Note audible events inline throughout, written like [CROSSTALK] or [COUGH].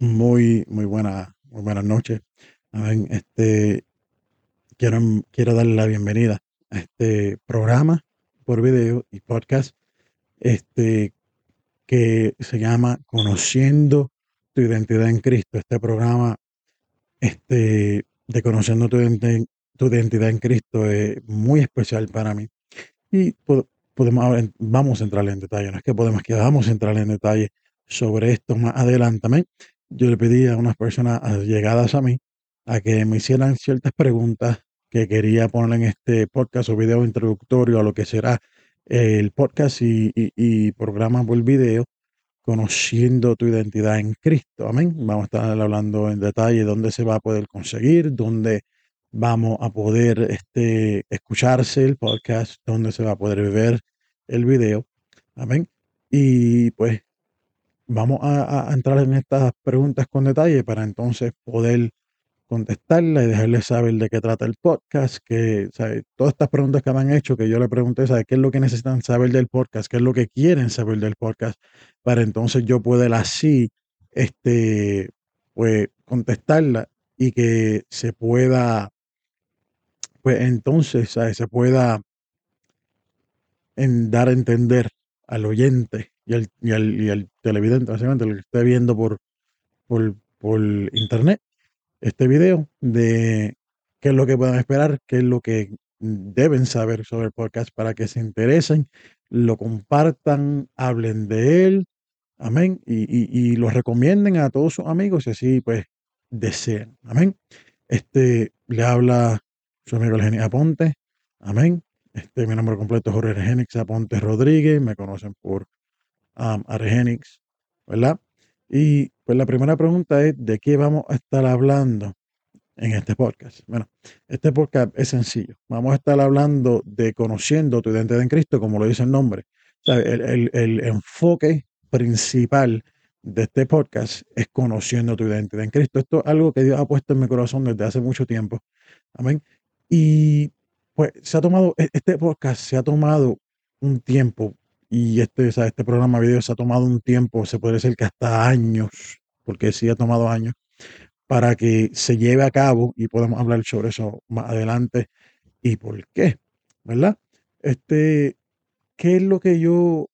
Muy, muy buena, muy buenas noches. Este, quiero, quiero darle la bienvenida a este programa por video y podcast, este, que se llama Conociendo tu identidad en Cristo. Este programa, este, de Conociendo tu, tu identidad en Cristo es muy especial para mí. Y podemos, vamos a entrar en detalle, no es que podemos, que vamos a entrar en detalle sobre esto más adelante. Yo le pedí a unas personas llegadas a mí a que me hicieran ciertas preguntas que quería poner en este podcast o video introductorio a lo que será el podcast y, programa por video, conociendo tu identidad en Cristo. Amén. Vamos a estar hablando en detalle dónde se va a poder conseguir, dónde vamos a poder este, escucharse el podcast, dónde se va a poder ver el video. Amén. Y pues vamos a, entrar en estas preguntas con detalle para entonces poder contestarla y dejarles saber de qué trata el podcast, que todas estas preguntas que me han hecho, que yo le pregunté, ¿sabe qué es lo que necesitan saber del podcast? ¿Qué es lo que quieren saber del podcast? Para entonces yo poder así, este, pues, contestarla y que se pueda, pues entonces, se pueda dar a entender al oyente y al, y al, y televidente, básicamente, lo que esté viendo por, por, por internet, este video de qué es lo que pueden esperar, qué es lo que deben saber sobre el podcast para que se interesen, lo compartan, hablen de él, amén, y, y, lo recomienden a todos sus amigos y así pues desean, amén. Este le habla su amigo el Aponte, amén. Este, mi nombre completo es Jorge Argenix Aponte Rodríguez, me conocen por um, Argenix, ¿verdad? Y pues la primera pregunta es, ¿de qué vamos a estar hablando en este podcast? Bueno, este podcast es sencillo. Vamos a estar hablando de conociendo tu identidad en Cristo, como lo dice el nombre. el, el enfoque principal de este podcast es conociendo tu identidad en Cristo. Esto es algo que Dios ha puesto en mi corazón desde hace mucho tiempo. Amén. Y pues se ha tomado, e, este podcast se ha tomado un tiempo y este, este programa video se ha tomado un tiempo, se puede decir que hasta años, porque sí ha tomado años, para que se lleve a cabo y podemos hablar sobre eso más adelante y por qué, ¿verdad? Este, ¿qué es lo que yo,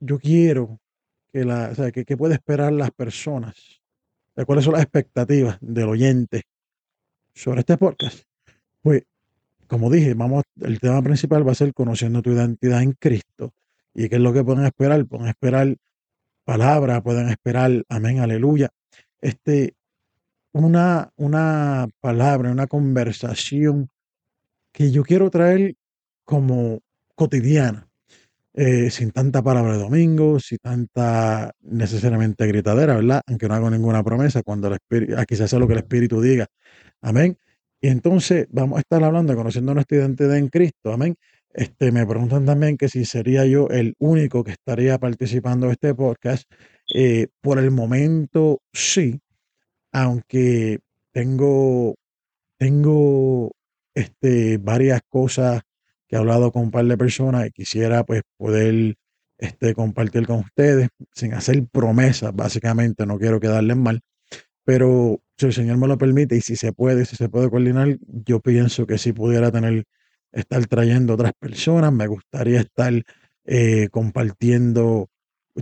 yo quiero que la, o sea, que, que puede esperar las personas? ¿Cuáles son las expectativas del oyente sobre este podcast? Pues como dije, vamos, el tema principal va a ser conociendo tu identidad en Cristo. ¿Y qué es lo que pueden esperar? Pueden esperar palabra, pueden esperar, amén, aleluya. Este, una, una palabra, una conversación que yo quiero traer como cotidiana, eh, sin tanta palabra de domingo, sin tanta necesariamente gritadera, ¿verdad? Aunque no hago ninguna promesa cuando el Espíritu, aquí se hace lo que el Espíritu diga. Amén. Y entonces vamos a estar hablando, conociendo nuestra identidad en Cristo. Amén. Este, me preguntan también que si sería yo el único que estaría participando en este podcast. Eh, por el momento, sí, aunque tengo, tengo este, varias cosas que he hablado con un par de personas y quisiera pues poder este, compartir con ustedes sin hacer promesas, básicamente, no quiero quedarles mal, pero si el Señor me lo permite y si se puede, si se puede coordinar, yo pienso que si pudiera tener, estar trayendo otras personas, me gustaría estar eh, compartiendo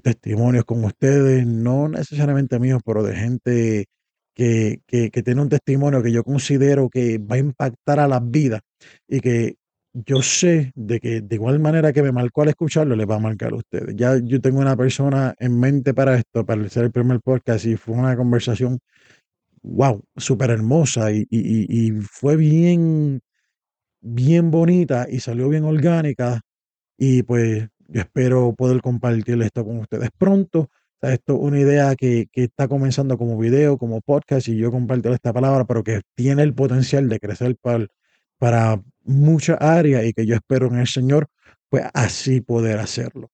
testimonios con ustedes, no necesariamente míos, pero de gente que, que, que, tiene un testimonio que yo considero que va a impactar a las vidas y que yo sé de que de igual manera que me marcó al escucharlo, le va a marcar a ustedes. Ya yo tengo una persona en mente para esto, para ser el primer podcast y fue una conversación wow, súper hermosa y, y, fue bien, bien bonita y salió bien orgánica. Y pues yo espero poder compartir esto con ustedes pronto. esto es una idea que, que, está comenzando como video, como podcast, y yo comparto esta palabra, pero que tiene el potencial de crecer para, para muchas áreas y que yo espero en el Señor, pues así poder hacerlo.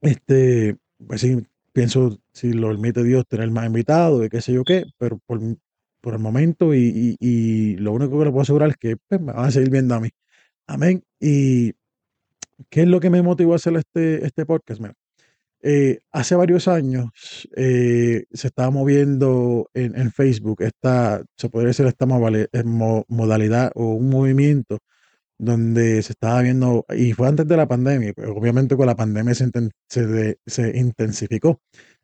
Este, pues sí, pienso, si lo permite Dios, tener más invitados y qué sé yo qué, pero por, por el momento y, y, y, lo único que le puedo asegurar es que pues, me van a seguir viendo a mí. Amén. ¿Y qué es lo que me motivó a hacer este, este podcast? Mira, Eh, hace varios años eh, se estaba moviendo en, en Facebook esta, se podría decir esta eh, mo- modalidad o un movimiento donde se estaba viendo, y fue antes de la pandemia, pero obviamente con la pandemia se, se, se intensificó,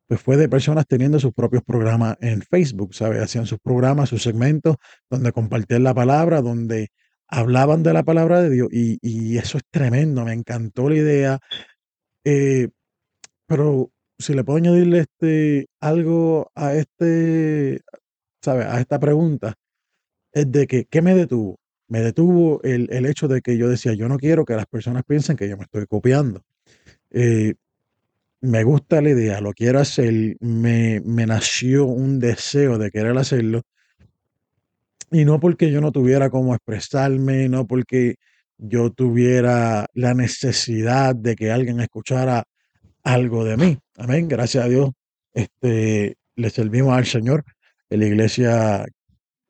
pues fue de personas teniendo sus propios programas en Facebook, ¿sabes? Hacían sus programas, sus segmentos, donde compartían la palabra, donde hablaban de la palabra de Dios, y, y eso es tremendo, me encantó la idea, eh, pero si le puedo añadirle este, algo a este, ¿sabes? A esta pregunta es de que, ¿qué me detuvo? Me detuvo el, el hecho de que yo decía, yo no quiero que las personas piensen que yo me estoy copiando. Eh, me gusta la idea, lo quiero hacer, me, me nació un deseo de querer hacerlo, y no porque yo no tuviera cómo expresarme, no porque yo tuviera la necesidad de que alguien escuchara algo de mí. Amén. Gracias a Dios, este, le servimos al Señor en la iglesia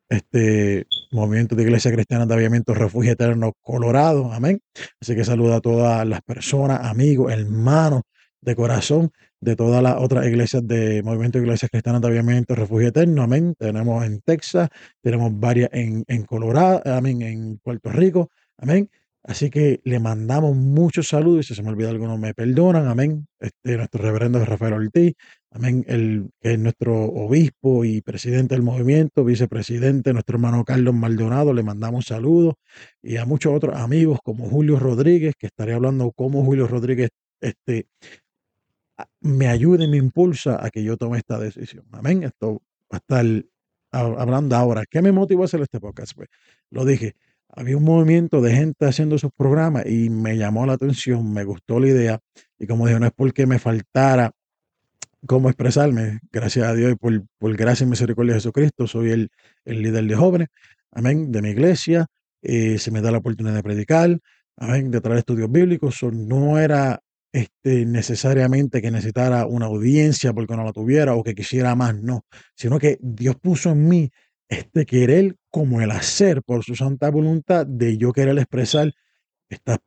este movimiento de Iglesia Cristiana de Avivamiento Refugio Eterno Colorado. Amén. Así que saluda a todas las personas, amigos, hermanos de corazón de todas las otras iglesias de Movimiento de Iglesias Cristianas de Avivamiento Refugio Eterno. Amén. Tenemos en Texas, tenemos varias en, en Colorado, amén, en Puerto Rico. Amén. Así que le mandamos muchos saludos si se me olvida alguno me perdonan. Amén. Este, nuestro reverendo Rafael Ortiz. Amén. El que es nuestro obispo y presidente del movimiento, vicepresidente, nuestro hermano Carlos Maldonado, le mandamos saludos. Y a muchos otros amigos como Julio Rodríguez, que estaré hablando como Julio Rodríguez este, me ayuda y me impulsa a que yo tome esta decisión. Amén. Esto va a estar ha- hablando ahora. ¿Qué me motivó a hacer este podcast? Pues lo dije. Había un movimiento de gente haciendo sus programas y me llamó la atención, me gustó la idea. Y como dije, no es porque me faltara cómo expresarme. Gracias a Dios y por, por gracia y misericordia de Jesucristo, soy el, el líder de jóvenes, amén, de mi iglesia. eh, se me da la oportunidad de predicar, amén, de traer estudios bíblicos. So, no era este, necesariamente que necesitara una audiencia porque no la tuviera o que quisiera más, no, sino que Dios puso en mí este querer como el hacer por su santa voluntad de yo querer expresar, esta.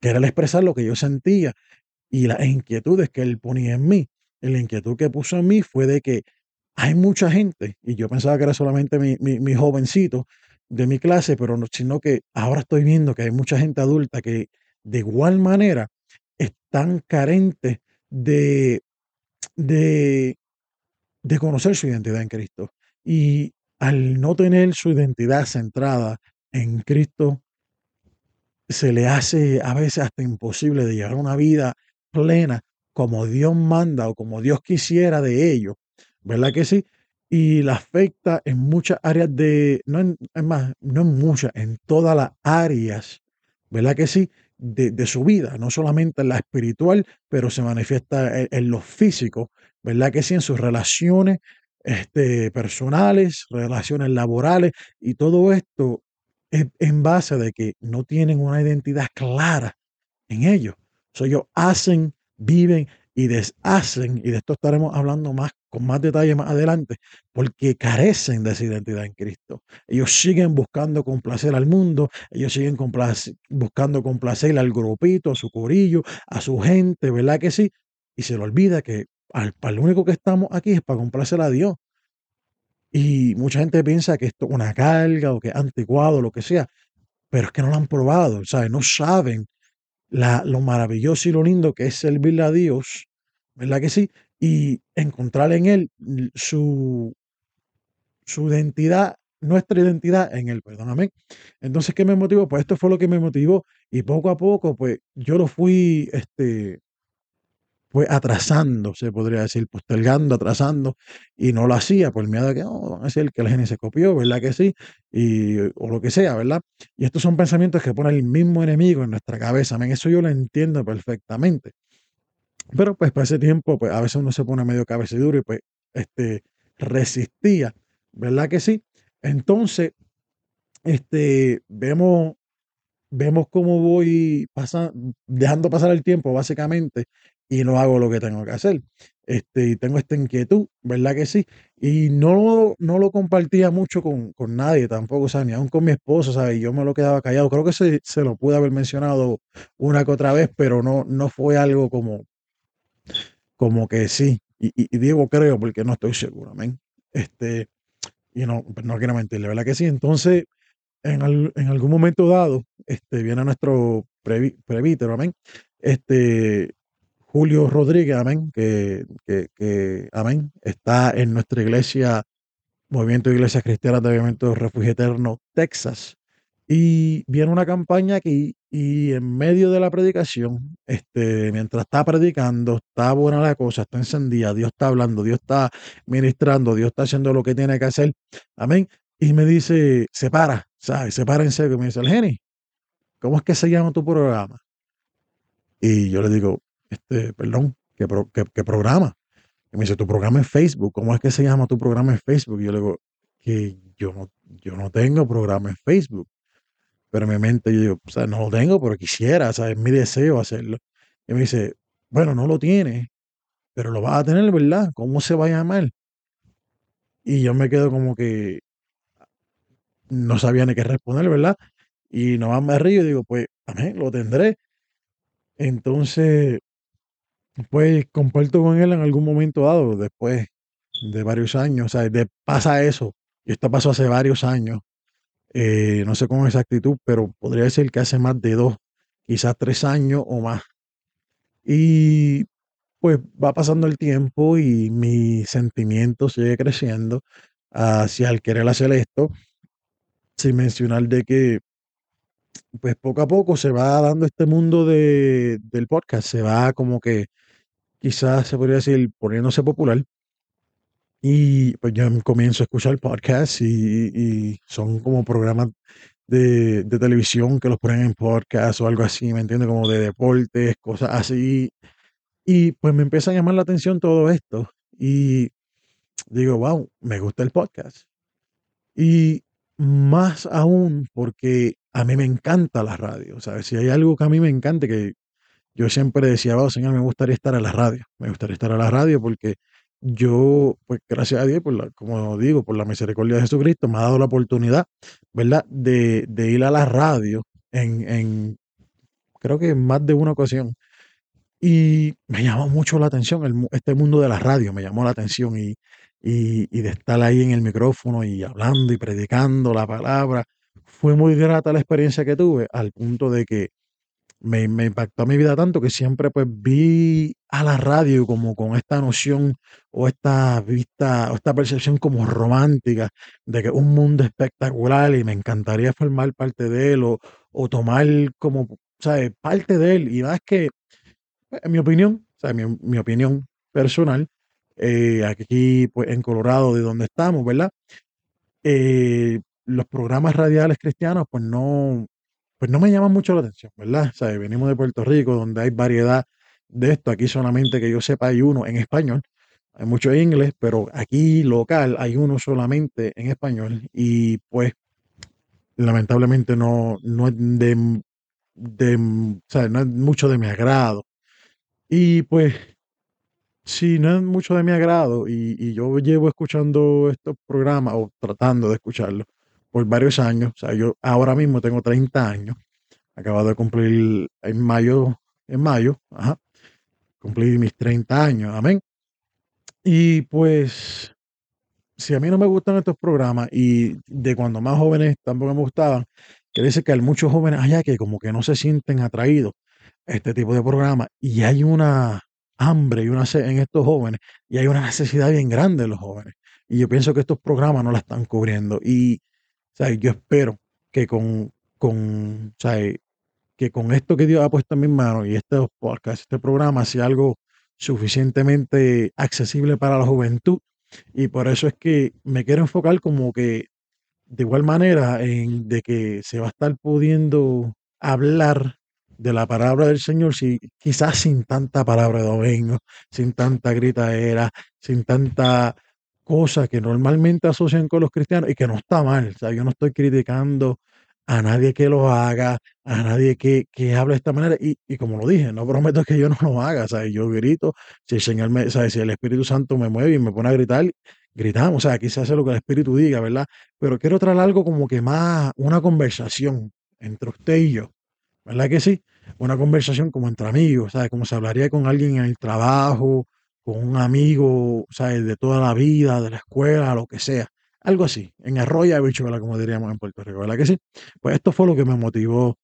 Querer expresar lo que yo sentía y las inquietudes que él ponía en mí. La inquietud que puso en mí fue de que hay mucha gente, y yo pensaba que era solamente mi, mi, mi jovencito de mi clase, pero no, sino que ahora estoy viendo que hay mucha gente adulta que de igual manera están carentes de, de, de conocer su identidad en Cristo. Y al no tener su identidad centrada en Cristo, se le hace a veces hasta imposible de llevar una vida plena como Dios manda o como Dios quisiera de ellos, ¿verdad que sí? Y la afecta en muchas áreas de, no en, es más, no en muchas, en todas las áreas, ¿verdad que sí? De, de su vida, no solamente en la espiritual, pero se manifiesta en, lo físico, ¿verdad que sí? En sus relaciones este, personales, relaciones laborales y todo esto es en base de que no tienen una identidad clara en ellos. So, ellos hacen, viven y deshacen, y de esto estaremos hablando más con más detalle más adelante, porque carecen de esa identidad en Cristo. Ellos siguen buscando complacer al mundo, ellos siguen buscando complacer al grupito, a su corillo, a su gente, ¿verdad que sí? Y se le olvida que al, para lo único que estamos aquí es para complacer a Dios. Y mucha gente piensa que esto es una carga o que es anticuado, lo que sea, pero es que no lo han probado, ¿sabes? No saben lo maravilloso y lo lindo que es servirle a Dios, ¿verdad que sí? Y encontrar en Él l- su, su identidad, nuestra identidad en Él, perdóname. Entonces, ¿qué me motivó? Pues esto fue lo que me motivó y poco a poco, pues yo lo fui, este, pues atrasando, se podría decir, postergando, atrasando, y no lo hacía por miedo a que, no, van a decir que la gente se copió, ¿verdad que sí? Y, o lo que sea, ¿verdad? Y estos son pensamientos que pone el mismo enemigo en nuestra cabeza, amén. Eso yo lo entiendo perfectamente. Pero pues para ese tiempo, pues a veces uno se pone medio cabezaduro y pues este, resistía, ¿verdad que sí? Entonces, este, vemos vemos cómo voy dejando pasar el tiempo, básicamente, y no hago lo que tengo que hacer. Este, y tengo esta inquietud, ¿verdad que sí? Y no, no lo compartía mucho con, con nadie tampoco, o ni aún con mi esposo, ¿sabes? Yo me lo quedaba callado. Creo que se, se lo pude haber mencionado una que otra vez, pero no, no fue algo como como que sí. Y, y, digo creo porque no estoy seguro, amén. Este, y no, pues no quiero mentirle, ¿verdad que sí? Entonces, en, al- en algún momento dado, este, viene nuestro presbítero, amén. Este, Julio Rodríguez, amén, que, que, amén, está en nuestra iglesia, Movimiento de Iglesias Cristianas de Movimiento Refugio Eterno, Texas. Y viene una campaña aquí y en medio de la predicación, este, mientras está predicando, está buena la cosa, está encendida, Dios está hablando, Dios está ministrando, Dios está haciendo lo que tiene que hacer. Amén. Y me dice, se para, ¿sabes? Se para en serio. Me dice, Geni, ¿cómo es que se llama tu programa? Y yo le digo, este, perdón, ¿qué, pro- qué- qué programa? Y me dice, tu programa en Facebook, ¿cómo es que se llama tu programa en Facebook? Y yo le digo, que yo no, yo no tengo programa en Facebook. Pero en mi mente yo digo, o sea, no lo tengo, pero quisiera, o sea, es mi deseo hacerlo. Y me dice, bueno, no lo tiene, pero lo vas a tener, ¿verdad? ¿Cómo se va a llamar? Y yo me quedo como que no sabía ni qué responder, ¿verdad? Y nomás me río y digo, pues, amén, lo tendré. Entonces, pues comparto con él en algún momento dado, después de varios años, o sea, pasa eso. Y esto pasó hace varios años, eh, no sé con exactitud, pero podría decir que hace más de dos, quizás tres años o más. Y pues va pasando el tiempo y mi sentimiento sigue creciendo hacia el querer hacer esto, sin mencionar de que pues poco a poco se va dando este mundo de, del podcast, se va como que quizás se podría decir poniéndose popular y pues yo comienzo a escuchar podcasts y, y son como programas de, de televisión que los ponen en podcast o algo así, ¿me entiendes? Como de deportes, cosas así. Y pues me empieza a llamar la atención todo esto y digo, wow, me gusta el podcast. Y más aún porque a mí me encanta la radio, ¿sabes? Si hay algo que a mí me encante, que yo siempre decía, wow, señor, me gustaría estar en la radio, me gustaría estar en la radio porque yo, pues gracias a Dios, por como digo, por la misericordia de Jesucristo, me ha dado la oportunidad, ¿verdad?, de, de ir a la radio en, en, creo que en más de una ocasión. Y me llamó mucho la atención, el este mundo de la radio me llamó la atención y, y, y de estar ahí en el micrófono y hablando y predicando la palabra. Fue muy grata la experiencia que tuve, al punto de que me, impactó mi vida tanto que siempre pues vi a la radio como con esta noción o esta vista o esta percepción como romántica de que un mundo espectacular y me encantaría formar parte de él o, o tomar como, ¿sabes? Parte de él. Y más que, pues, en mi opinión, sea, mi, mi opinión personal, eh, aquí pues en Colorado, de donde estamos, ¿verdad? eh, los programas radiales cristianos, pues no, pues no me llaman mucho la atención, ¿verdad? O sea, venimos de Puerto Rico, donde hay variedad de esto. Aquí solamente que yo sepa hay uno en español, hay mucho en inglés, pero aquí local hay uno solamente en español y pues lamentablemente no, no es de, de, o no es mucho de mi agrado. Y pues Sí, no es mucho de mi agrado y, y yo llevo escuchando estos programas o tratando de escucharlos por varios años. O sea, yo ahora mismo tengo 30 años, acabo de cumplir en mayo, en mayo, ajá, cumplí mis 30 años, amén. Y pues, si a mí no me gustan estos programas y de cuando más jóvenes tampoco me gustaban, quiere decir que hay muchos jóvenes allá que como que no se sienten atraídos este tipo de programa y hay una hambre y una sed en estos jóvenes y hay una necesidad bien grande de los jóvenes. Y yo pienso que estos programas no la están cubriendo. Y sea, yo espero que con, con, sea, que con esto que Dios ha puesto en mis manos y este podcast, este programa, sea algo suficientemente accesible para la juventud. Y por eso es que me quiero enfocar como que de igual manera en de que se va a estar pudiendo hablar de la palabra del Señor, si, quizás sin tanta palabra de domingo, sin tanta gritadera, sin tanta cosa que normalmente asocian con los cristianos y que no está mal. O sea, yo no estoy criticando a nadie que lo haga, a nadie que, que hable de esta manera. Y, y como lo dije, no prometo que yo no lo haga. Sea, yo grito, si el Señor me, sea, si el Espíritu Santo me mueve y me pone a gritar, gritamos. O sea, aquí se hace lo que el Espíritu diga, ¿verdad? Pero quiero traer algo como que más, una conversación entre usted y yo. ¿Verdad que sí? Una conversación como entre amigos, ¿sabes? Como se hablaría con alguien en el trabajo con un amigo, ¿sabes? De toda la vida, de la escuela, lo que sea. Algo así, en arroya bichuela, como diríamos en Puerto Rico, ¿verdad que sí? Pues esto fue lo que me motivó,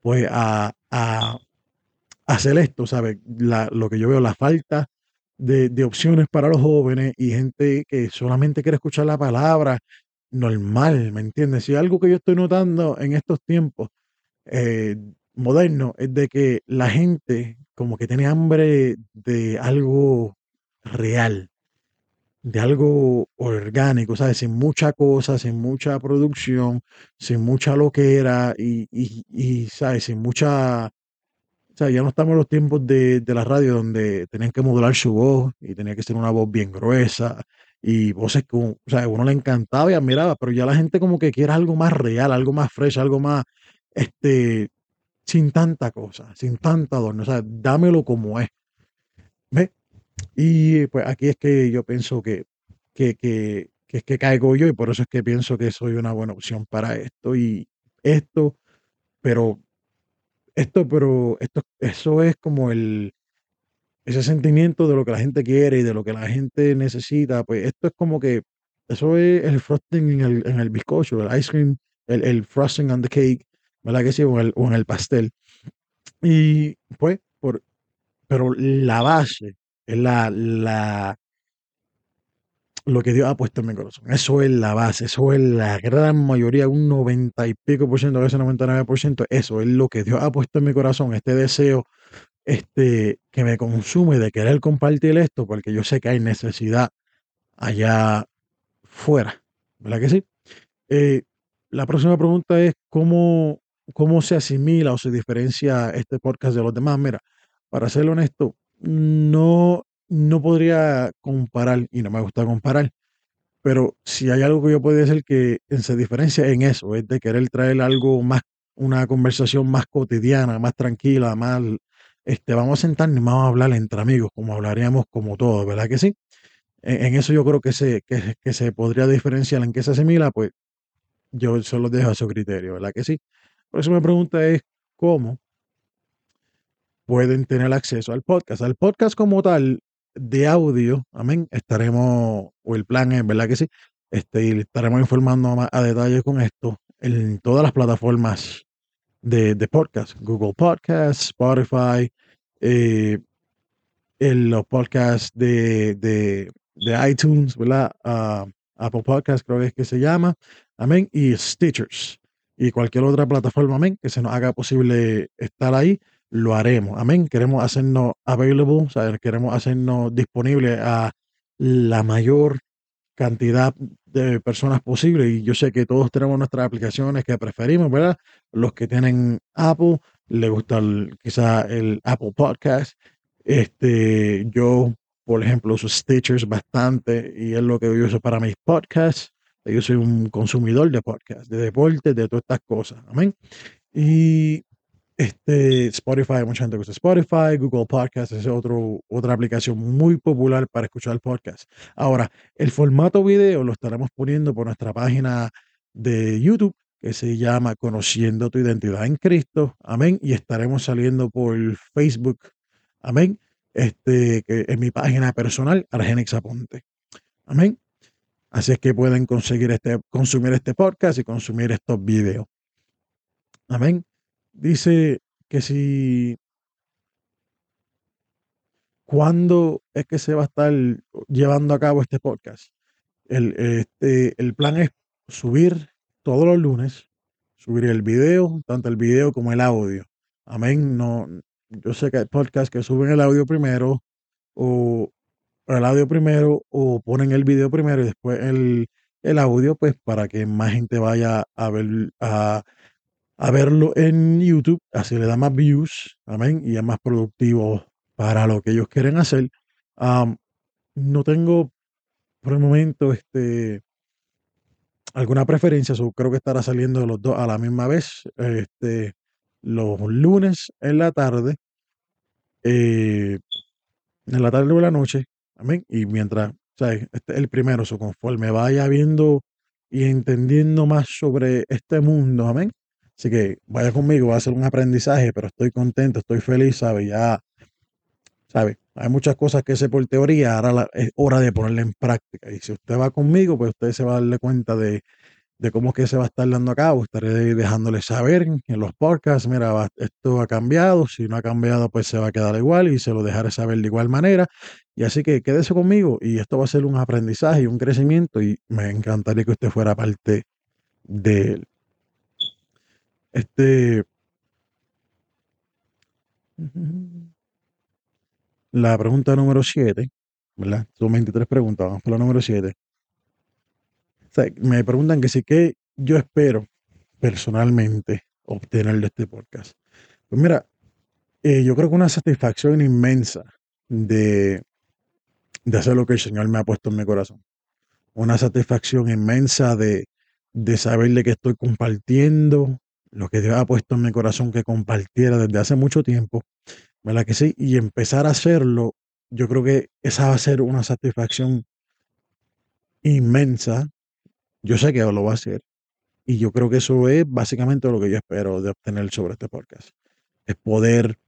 pues, a, a hacer esto, ¿sabes? Lo que yo veo, la falta de, de opciones para los jóvenes y gente que solamente quiere escuchar la palabra normal, ¿me entiendes? Si algo que yo estoy notando en estos tiempos eh, modernos es de que la gente como que tiene hambre de algo real, de algo orgánico, ¿sabes? Sin mucha cosa, sin mucha producción, sin mucha loquera y, y, y ¿sabes? Sin mucha... O sea, ya no estamos en los tiempos de, de la radio donde tenían que modular su voz y tenía que ser una voz bien gruesa y voces que o sea, uno le encantaba y admiraba, pero ya la gente como que quiere algo más real, algo más fresh, algo más, este, sin tanta cosa, sin tanta adorno, o sea, dámelo como es. ¿Ves? Y pues aquí es que yo pienso que, que, que, que es que caigo yo y por eso es que pienso que soy una buena opción para esto y esto, pero esto, pero esto, eso es como el, ese sentimiento de lo que la gente quiere y de lo que la gente necesita, pues esto es como que, eso es el frosting en el, en el bizcocho, el ice cream, el, el frosting on the cake, ¿verdad que sí? O el, o en el pastel. Y pues, por, pero la base es la, la, lo que Dios ha puesto en mi corazón. Eso es la base, eso es la gran mayoría, un 90 y pico por ciento, a veces 99 por ciento, eso es lo que Dios ha puesto en mi corazón, este deseo este, que me consume de querer compartir esto, porque yo sé que hay necesidad allá fuera, ¿verdad que sí? Eh, la próxima pregunta es cómo, cómo se asimila o se diferencia este podcast de los demás. Mira, para ser honesto, no, no podría comparar, y no me gusta comparar, pero si hay algo que yo puedo decir que se diferencia en eso, es de querer traer algo más, una conversación más cotidiana, más tranquila, más, este, vamos a sentarnos y vamos a hablar entre amigos, como hablaríamos como todos, ¿verdad que sí? En, en eso yo creo que se, que se podría diferenciar en qué se asimila, pues yo solo dejo a su criterio, ¿verdad que sí? Por eso mi pregunta es, ¿cómo pueden tener acceso al podcast? Al podcast como tal, de audio, amén, estaremos, o el plan es, ¿verdad que sí? Este, y estaremos informando más a detalle con esto en todas las plataformas de, de podcast, Google Podcasts, Spotify, eh, en los podcasts de, de, de iTunes, ¿verdad? Apple Podcasts creo que es que se llama, amén, y Stitchers y cualquier otra plataforma, amén, que se nos haga posible estar ahí, lo haremos, amén. Queremos hacernos available, o sea, queremos hacernos disponible a la mayor cantidad de personas posible y yo sé que todos tenemos nuestras aplicaciones que preferimos, ¿verdad? Los que tienen Apple, le gusta el, quizá el Apple Podcast. Este, yo, por ejemplo, uso Stitchers bastante y es lo que yo uso para mis podcasts. Yo soy un consumidor de podcasts, de deportes, de todas estas cosas. Amén. Y este, Spotify, mucha gente usa Spotify, Google Podcasts es otro, otra aplicación muy popular para escuchar podcast. Ahora, el formato video lo estaremos poniendo por nuestra página de YouTube que se llama Conociendo tu identidad en Cristo. Amén. Y estaremos saliendo por Facebook. Amén. Este, que es mi página personal, Argenix Aponte. Amén. Así es que pueden conseguir este, consumir este podcast y consumir estos videos. Amén. Dice que si ¿Cuándo es que se va a estar llevando a cabo este podcast? El, este, el plan es subir todos los lunes, subir el video, tanto el video como el audio. Amén. No, yo sé que hay podcasts que suben el audio primero, o el audio primero, o ponen el video primero y después el, el audio, pues para que más gente vaya a ver, a, a verlo en YouTube, así le da más views, amén, y es más productivo para lo que ellos quieren hacer. Am, no tengo por el momento este, alguna preferencia, so creo que estará saliendo los dos a la misma vez, este, los lunes en la tarde, eh, en la tarde o en la noche, amén, y mientras, ¿sabes? Este es el primero, so conforme vaya viendo y entendiendo más sobre este mundo, amén. Así que vaya conmigo, va a ser un aprendizaje, pero estoy contento, estoy feliz, ¿sabes? Ya ¿sabe? Hay muchas cosas que sé por teoría, ahora es hora de ponerla en práctica. Y si usted va conmigo, pues usted se va a darle cuenta de, de cómo es que se va a estar dando a cabo. Estaré dejándole saber en los podcasts, mira, esto ha cambiado, si no ha cambiado, pues se va a quedar igual y se lo dejaré saber de igual manera. Y así que quédese conmigo y esto va a ser un aprendizaje y un crecimiento y me encantaría que usted fuera parte de él. Este... La pregunta número 7, ¿verdad? Son 23 preguntas, vamos por la número 7 me preguntan que sí, que yo espero personalmente obtener de este podcast. Pues mira, eh, yo creo que una satisfacción inmensa de, de hacer lo que el Señor me ha puesto en mi corazón. Una satisfacción inmensa de, de saberle que estoy compartiendo lo que Dios ha puesto en mi corazón que compartiera desde hace mucho tiempo. ¿Verdad que sí? Y empezar a hacerlo, yo creo que esa va a ser una satisfacción inmensa yo sé que lo va a hacer. Y yo creo que eso es básicamente lo que yo espero de obtener sobre este podcast. Es poder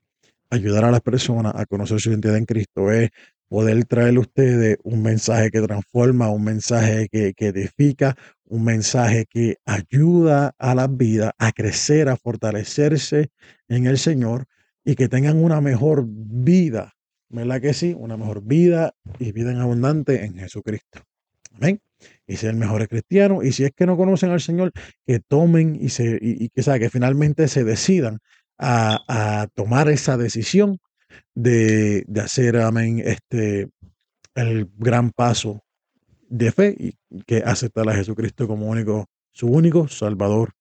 ayudar a las personas a conocer su identidad en Cristo. Es poder traerle a ustedes un mensaje que transforma, un mensaje que, que edifica, un mensaje que ayuda a las vidas a crecer, a fortalecerse en el Señor y que tengan una mejor vida. ¿Verdad que sí? Una mejor vida y vida en abundante en Jesucristo. Amén y ser mejores cristianos. Y si es que no conocen al Señor, que tomen y, se, y, que, sabe, que finalmente se decidan a, tomar esa decisión de, hacer, amén, este, el gran paso de fe y que aceptar a Jesucristo como único, su único Salvador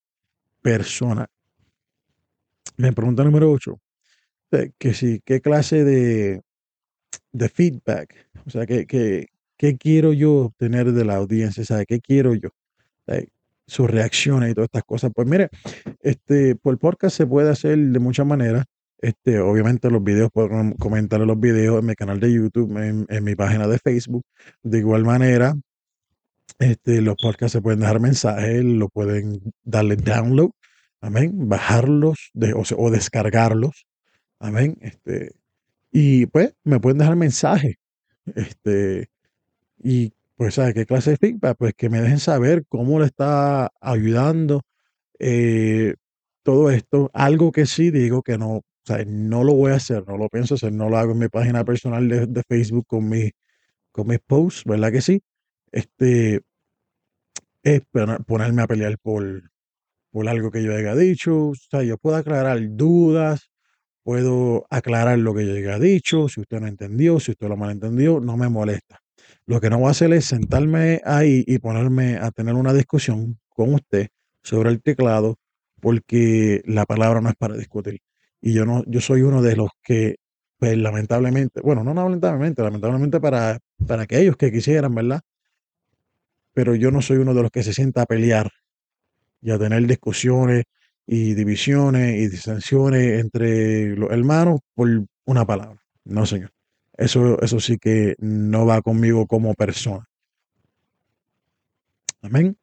personal. Me pregunta número 8, que si, ¿qué clase de, de feedback? O sea, que, ¿Qué quiero yo obtener de la audiencia? ¿Sabe? ¿Qué quiero yo? Sus reacciones y todas estas cosas. Pues mire, este, por podcast se puede hacer de muchas maneras. Este, obviamente los videos, puedo comentar los videos en mi canal de YouTube, en, mi página de Facebook. De igual manera, este, los podcasts se pueden dejar mensajes, lo pueden darle download, amén, bajarlos o, descargarlos, amén. Este, y pues me pueden dejar mensajes. Este, y pues, ¿sabes qué clase de feedback? Pues que me dejen saber cómo le está ayudando eh, todo esto. Algo que sí digo que no, o sea, no lo voy a hacer, no lo pienso hacer, no lo hago en mi página personal de, Facebook con, mi, con mis posts, ¿verdad que sí? Este, es ponerme a pelear por, por algo que yo haya dicho. O sea, yo puedo aclarar dudas, puedo aclarar lo que yo haya dicho. Si usted no entendió, si usted lo malentendió, no me molesta. Lo que no voy a hacer es sentarme ahí y ponerme a tener una discusión con usted sobre el teclado, porque la palabra no es para discutir. Y yo no, yo soy uno de los que, pues lamentablemente, bueno, no lamentablemente, lamentablemente para, para aquellos que quisieran, ¿verdad? Pero yo no soy uno de los que se sienta a pelear y a tener discusiones y divisiones y disensiones entre los hermanos por una palabra. No, señor. Eso, eso sí que no va conmigo como persona. Amén.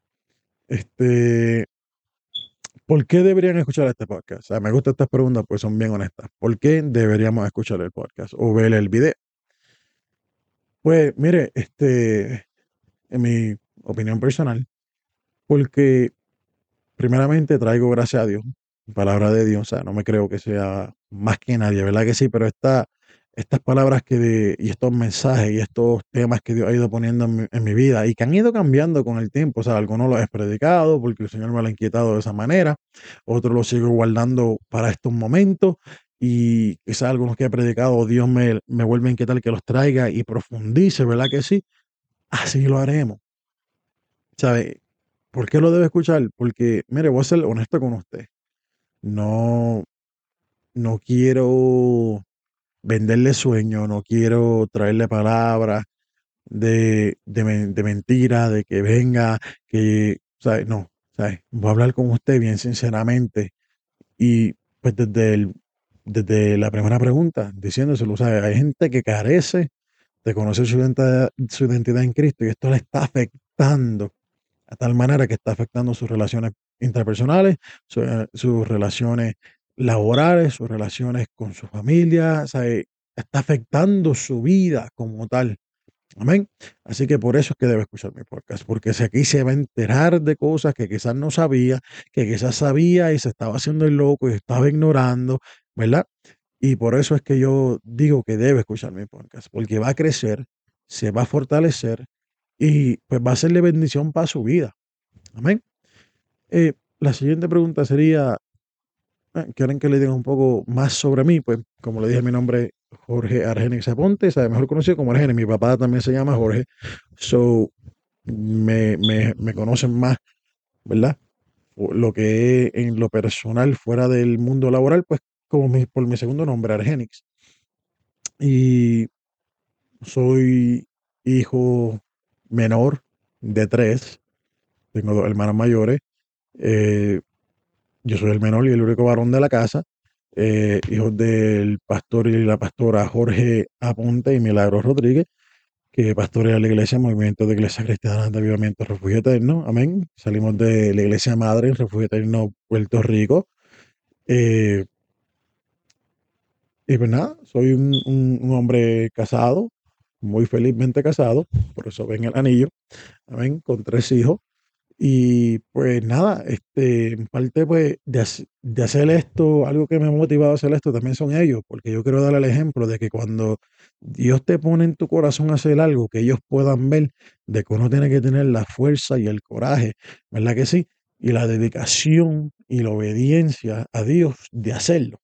Este, ¿por qué deberían escuchar este podcast? O sea, me gustan estas preguntas pues son bien honestas. ¿Por qué deberíamos escuchar el podcast o ver el video? Pues mire, este, en mi opinión personal, porque primeramente traigo gracias a Dios, palabra de Dios, o sea, no me creo que sea más que nadie, ¿verdad que sí? Pero está estas palabras que y estos mensajes y estos temas que Dios ha ido poniendo en mi, vida y que han ido cambiando con el tiempo. O sea, algunos los he predicado porque el Señor me lo ha inquietado de esa manera, otros los sigo guardando para estos momentos y quizás algunos que he predicado, Dios me, me vuelve a inquietar que los traiga y profundice, ¿verdad que sí? Así lo haremos. ¿Sabe? ¿Por qué lo debe escuchar? Porque, mire, voy a ser honesto con usted. No, no quiero venderle sueño, no quiero traerle palabras de, de, mentira, de que venga, que, ¿sabes? No, ¿sabes? Voy a hablar con usted bien sinceramente y pues desde, desde la primera pregunta, diciéndoselo, ¿sabes? Hay gente que carece de conocer su identidad, su identidad en Cristo y esto le está afectando a tal manera que está afectando sus relaciones interpersonales, sus relaciones laborales, sus relaciones con su familia, está afectando su vida como tal. Amén. Así que por eso es que debe escuchar mi podcast, porque si aquí se va a enterar de cosas que quizás no sabía, que quizás sabía y se estaba haciendo el loco y estaba ignorando, ¿verdad? Y por eso es que yo digo que debe escuchar mi podcast, porque va a crecer, se va a fortalecer y pues va a serle bendición para su vida. Amén. Eh, la siguiente pregunta sería, ¿quieren que le diga un poco más sobre mí? Pues como le dije, mi nombre es Jorge Argenix Aponte, sabe mejor conocido como Argenis. Mi papá también se llama Jorge, so me, me, me conocen más, ¿verdad? Lo que es en lo personal fuera del mundo laboral, pues como mi, por mi segundo nombre, Argenix. Y soy hijo menor de tres. Tengo dos hermanas mayores. Eh, yo soy el menor y el único varón de la casa. Eh, hijo del pastor y la pastora Jorge Aponte y Milagros Rodríguez, que pastorea la iglesia Movimiento de Iglesia Cristiana de Avivamiento Refugio Eterno. Amén. Salimos de la iglesia madre en Refugio Eterno, Puerto Rico. Eh, y pues nada, soy un, un hombre casado, muy felizmente casado, por eso ven el anillo, amén, con tres hijos. Y pues nada, este, en parte pues de, hacer esto, algo que me ha motivado a hacer esto también son ellos, porque yo quiero dar el ejemplo de que cuando Dios te pone en tu corazón hacer algo, que ellos puedan ver de que uno tiene que tener la fuerza y el coraje, ¿verdad que sí? Y la dedicación y la obediencia a Dios de hacerlo.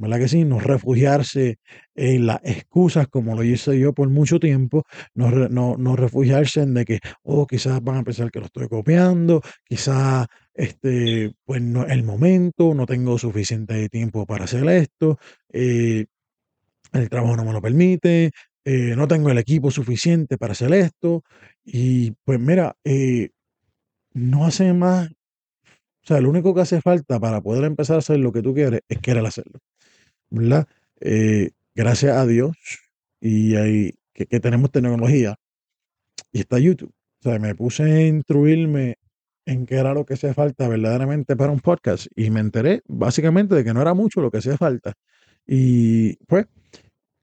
¿Verdad que sí? No refugiarse en las excusas como lo hice yo por mucho tiempo, no, no, no refugiarse en de que, oh, quizás van a pensar que lo estoy copiando, quizás este, pues no el momento, no tengo suficiente tiempo para hacer esto, eh, el trabajo no me lo permite, eh, no tengo el equipo suficiente para hacer esto, y pues mira, eh, no hace más, o sea, lo único que hace falta para poder empezar a hacer lo que tú quieres es querer hacerlo. Eh, gracias a Dios y ahí, que, tenemos tecnología y está YouTube. O sea, me puse a instruirme en qué era lo que hacía falta verdaderamente para un podcast y me enteré básicamente de que no era mucho lo que hacía falta. Y pues,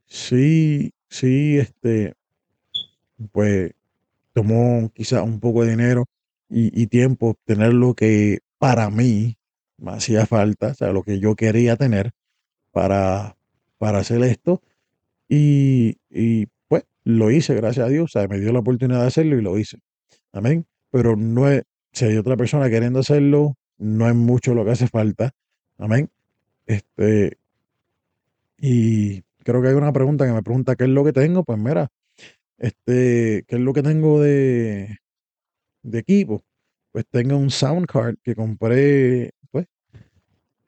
sí, sí, este, pues tomó quizás un poco de dinero y, y tiempo obtener lo que para mí me hacía falta, o sea, lo que yo quería tener para, para hacer esto. Y, y, pues lo hice, gracias a Dios. O sea, me dio la oportunidad de hacerlo y lo hice. Amén. Pero no es, si hay otra persona queriendo hacerlo, no es mucho lo que hace falta. Amén. Este, y creo que hay una pregunta que me pregunta qué es lo que tengo. Pues mira, este, qué es lo que tengo de, de equipo. Pues tengo un sound card que compré, pues,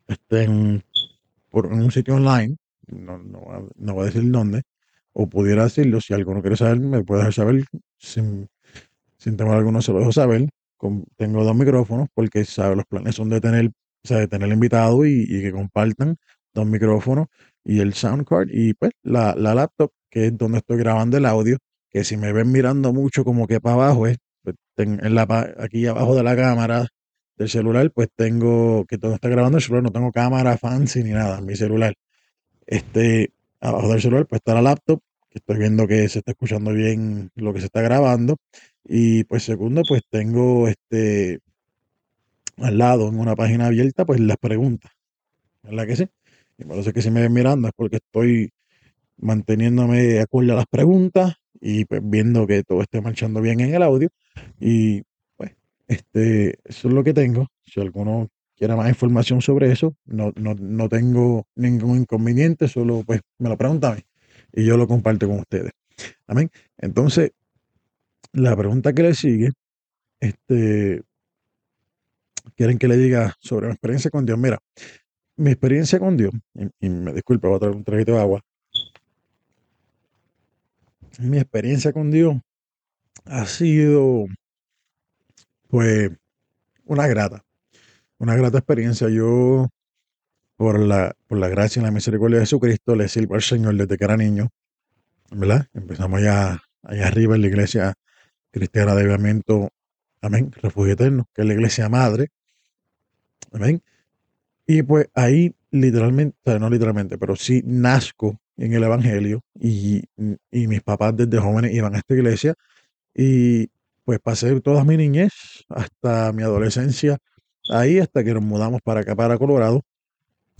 este, por un sitio online, no, no, no voy a decir dónde, o pudiera decirlo, si alguno quiere saber, me puede dejar saber, sin, sin temor alguno se lo dejo saber. Con, tengo dos micrófonos porque ¿sabe? los planes son de tener, o sea, de tener invitado y, que compartan dos micrófonos y el sound card y pues la, la, laptop, que es donde estoy grabando el audio, que si me ven mirando mucho como que para abajo es pues, en la, aquí abajo de la cámara del celular, pues tengo, que todo está grabando el celular, no tengo cámara fancy ni nada, mi celular. Este, abajo del celular, pues está la laptop, que estoy viendo que se está escuchando bien lo que se está grabando. Y pues segundo, pues tengo este al lado, en una página abierta, pues las preguntas. ¿Verdad que sí? Y por eso es que si me ven mirando es porque estoy manteniéndome de acuerdo a las preguntas y pues viendo que todo esté marchando bien en el audio. Y este, eso es lo que tengo. Si alguno quiere más información sobre eso, no, no, no tengo ningún inconveniente, solo pues me lo pregunta a mí y yo lo comparto con ustedes. Amén. Entonces, la pregunta que le sigue, este, quieren que le diga sobre mi experiencia con Dios. Mira, mi experiencia con Dios, y, y me disculpa, voy a traer un traguito de agua. Mi experiencia con Dios ha sido pues una grata, una grata experiencia. Yo, por la, por la gracia y la misericordia de Jesucristo, le sirvo al Señor desde que era niño, ¿verdad? Empezamos allá, allá arriba en la iglesia cristiana de avivamiento, amén, refugio eterno, que es la iglesia madre, amén. Y pues ahí literalmente, o no literalmente, pero sí nazco en el Evangelio y, y mis papás desde jóvenes iban a esta iglesia y pues pasé toda mi niñez hasta mi adolescencia ahí, hasta que nos mudamos para acá, para Colorado.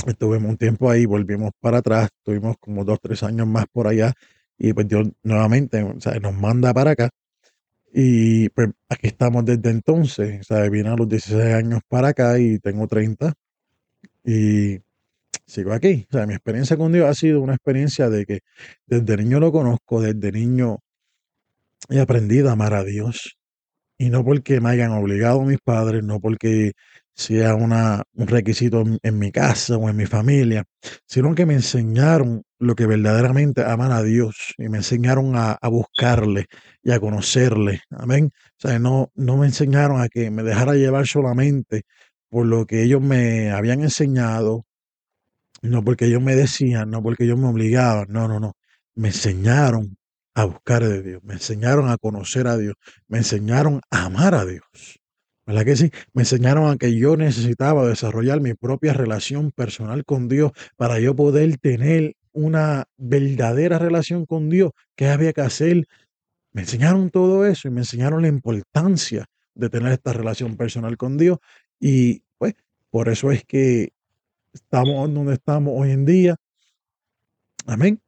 Estuvimos un tiempo ahí, volvimos para atrás, tuvimos como dos, tres años más por allá y pues Dios nuevamente o sea, nos manda para acá. Y pues aquí estamos desde entonces, o sea, vine a los 16 años para acá y tengo 30 y sigo aquí. O sea, mi experiencia con Dios ha sido una experiencia de que desde niño lo conozco, desde niño he aprendido a amar a Dios. Y no porque me hayan obligado mis padres, no porque sea una, un requisito en, mi casa o en mi familia, sino que me enseñaron lo que verdaderamente aman a Dios y me enseñaron a, a buscarle y a conocerle. Amén. O sea, no, no me enseñaron a que me dejara llevar solamente por lo que ellos me habían enseñado, no porque ellos me decían, no porque ellos me obligaban, no, no, no. Me enseñaron a buscar de Dios, me enseñaron a conocer a Dios, me enseñaron a amar a Dios. ¿Verdad que sí? Me enseñaron a que yo necesitaba desarrollar mi propia relación personal con Dios para yo poder tener una verdadera relación con Dios. ¿Qué había que hacer? Me enseñaron todo eso y me enseñaron la importancia de tener esta relación personal con Dios. Y pues por eso es que estamos donde estamos hoy en día. Amén.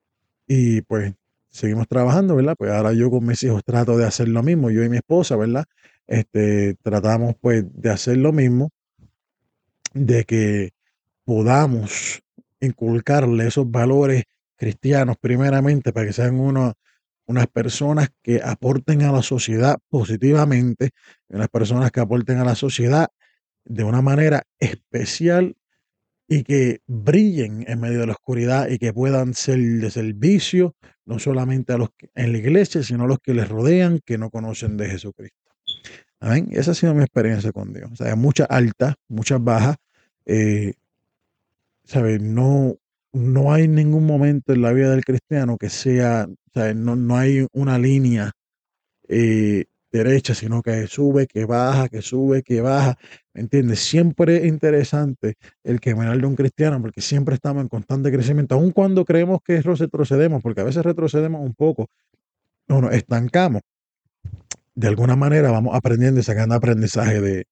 Y pues seguimos trabajando, ¿verdad? Pues ahora yo con mis hijos trato de hacer lo mismo, yo y mi esposa, ¿verdad? Este, tratamos pues de hacer lo mismo, de que podamos inculcarle esos valores cristianos primeramente para que sean uno, unas personas que aporten a la sociedad positivamente, unas personas que aporten a la sociedad de una manera especial y que brillen en medio de la oscuridad y que puedan ser de servicio no solamente a los que, en la iglesia, sino a los que les rodean que no conocen de Jesucristo. Amén. Esa ha sido mi experiencia con Dios. O sea, muchas altas, muchas bajas. Eh. No, no hay ningún momento en la vida del cristiano que sea. No, no hay una línea eh, derecha, sino que sube, que baja, que sube, que baja. ¿Me entiendes? Siempre es interesante el caminar de un cristiano porque siempre estamos en constante crecimiento, aun cuando creemos que retrocedemos, porque a veces retrocedemos un poco, no nos estancamos. De alguna manera vamos aprendiendo y sacando aprendizaje de,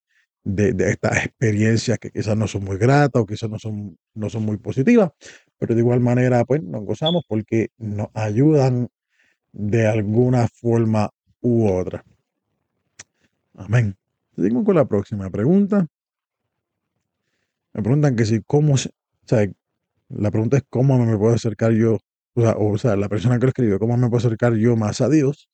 de, estas experiencias que quizás no son muy gratas o quizás no son, no son muy positivas, pero de igual manera pues nos gozamos porque nos ayudan de alguna forma u otra. Amén. Seguimos con la próxima pregunta. Me preguntan que si, ¿cómo o sea, la pregunta es cómo me puedo acercar yo, o sea, o, sea, la persona que lo escribe, ¿cómo me puedo acercar yo más a Dios?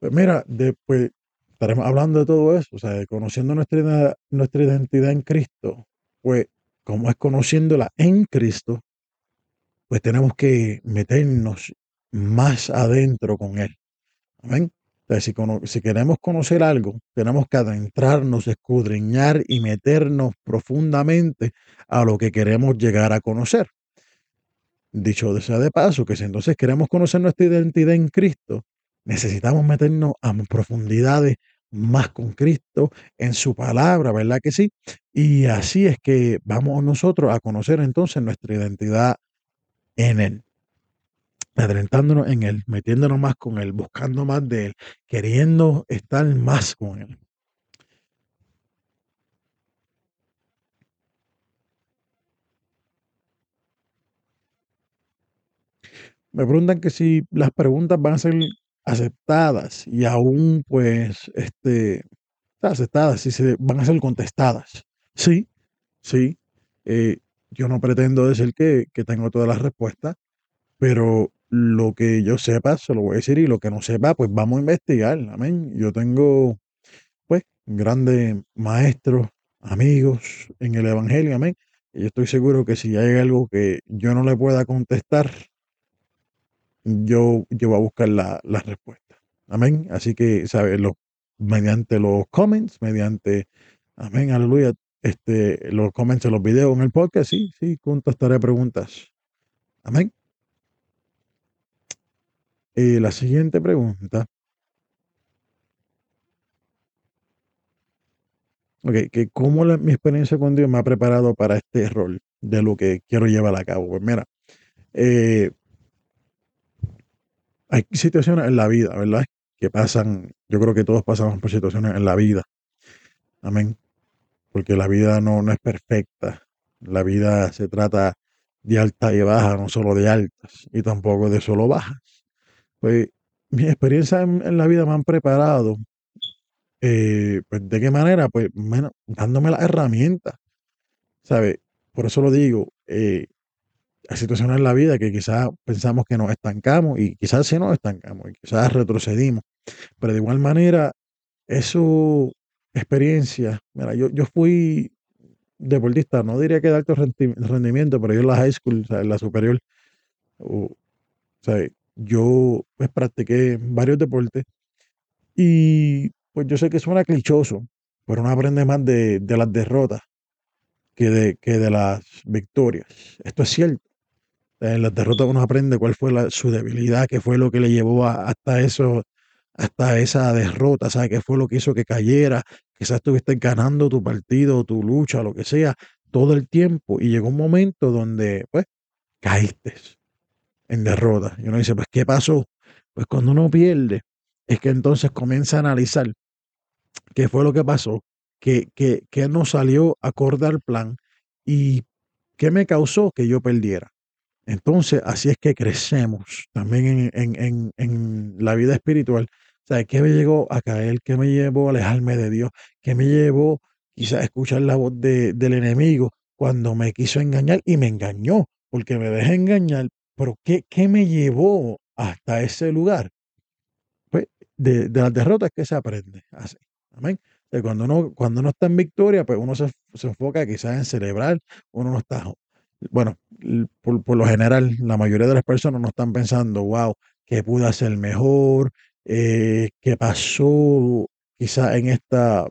Pues mira, después estaremos hablando de todo eso, o sea, conociendo nuestra, nuestra identidad en Cristo, pues como es conociéndola en Cristo, pues tenemos que meternos más adentro con Él. Amén si, queremos conocer algo, tenemos que adentrarnos, escudriñar y meternos profundamente a lo que queremos llegar a conocer. Dicho sea de paso, que si entonces queremos conocer nuestra identidad en Cristo, necesitamos meternos a profundidades más con Cristo en su palabra, ¿verdad que sí? Y así es que vamos nosotros a conocer entonces nuestra identidad en Él adelantándonos en Él, metiéndonos más con Él, buscando más de Él, queriendo estar más con Él. Me preguntan que si las preguntas van a ser aceptadas y aún pues este aceptadas, si se van a ser contestadas. Sí, sí. Eh, yo no pretendo decir que, que tengo todas las respuestas, pero lo que yo sepa, se lo voy a decir, y lo que no sepa, pues vamos a investigar. Amén. Yo tengo, pues, grandes maestros, amigos en el Evangelio. Amén. Y yo estoy seguro que si hay algo que yo no le pueda contestar, yo, yo voy a buscar la, la respuesta. Amén. Así que, ¿sabes? mediante los comments, mediante, amén, aleluya, este, los comments en los videos en el podcast, sí, sí, contestaré preguntas. Amén. Eh, la siguiente pregunta. Ok, que cómo mi experiencia con Dios me ha preparado para este rol de lo que quiero llevar a cabo. Pues mira, eh, hay situaciones en la vida, ¿verdad? Que pasan, yo creo que todos pasamos por situaciones en la vida. Amén. Porque la vida no, no es perfecta. La vida se trata de alta y baja, no solo de altas, y tampoco de solo bajas. Pues mis experiencias en, la vida me han preparado. Eh, pues, ¿De qué manera? Pues bueno, dándome las herramientas. ¿Sabe? Por eso lo digo. Eh, hay situaciones en la vida que quizás pensamos que nos estancamos y quizás sí nos estancamos y quizás retrocedimos. Pero de igual manera, eso, experiencia, mira, yo, yo fui deportista, no diría que de alto rendimiento, pero yo en la high school, en la superior, o yo pues practiqué varios deportes y pues yo sé que suena clichoso, pero uno aprende más de, de las derrotas que de, que de las victorias. Esto es cierto. En las derrotas uno aprende cuál fue su debilidad, qué fue lo que le llevó hasta eso, hasta esa derrota, ¿sabes? ¿Qué fue lo que hizo que cayera? Quizás estuviste ganando tu partido, tu lucha, lo que sea, todo el tiempo y llegó un momento donde, pues, caíste en derrota. Y uno dice, pues, ¿qué pasó? Pues cuando uno pierde, es que entonces comienza a analizar qué fue lo que pasó, qué, qué, qué no salió acorde al plan y qué me causó que yo perdiera. Entonces, así es que crecemos también en, la vida espiritual. O ¿qué me llegó a caer? ¿Qué me llevó a alejarme de Dios? ¿Qué me llevó quizás a escuchar la voz del enemigo cuando me quiso engañar y me engañó? Porque me dejé engañar. Pero ¿qué, qué me llevó hasta ese lugar? Pues de, las derrotas que se aprende. Así. Amén. cuando uno, cuando uno está en victoria, pues uno se, se enfoca quizás en celebrar, uno no está bueno, por, lo general, la mayoría de las personas no están pensando, wow, ¿qué pude hacer mejor? Eh, ¿Qué pasó quizá en esta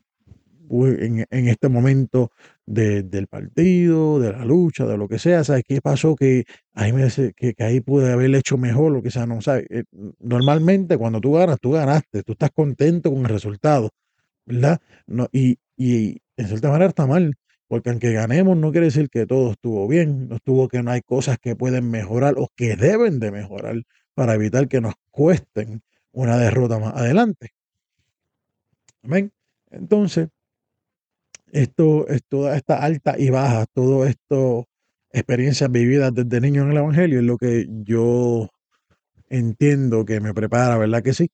en, este momento del partido, de la lucha, de lo que sea, ¿sabes qué pasó? Que ahí, me, que, que ahí pude haber hecho mejor, lo que sea, no sabes. Eh, normalmente cuando tú ganas, tú ganaste, tú estás contento con el resultado, ¿verdad? No, y, y en cierta manera está mal, porque aunque ganemos no quiere decir que todo estuvo bien, no estuvo que no hay cosas que pueden mejorar o que deben de mejorar para evitar que nos cuesten una derrota más adelante. Amén. Entonces, esto es toda esta alta y baja, todo esto, experiencias vividas desde niño en el Evangelio, es lo que yo entiendo que me prepara, ¿verdad que sí?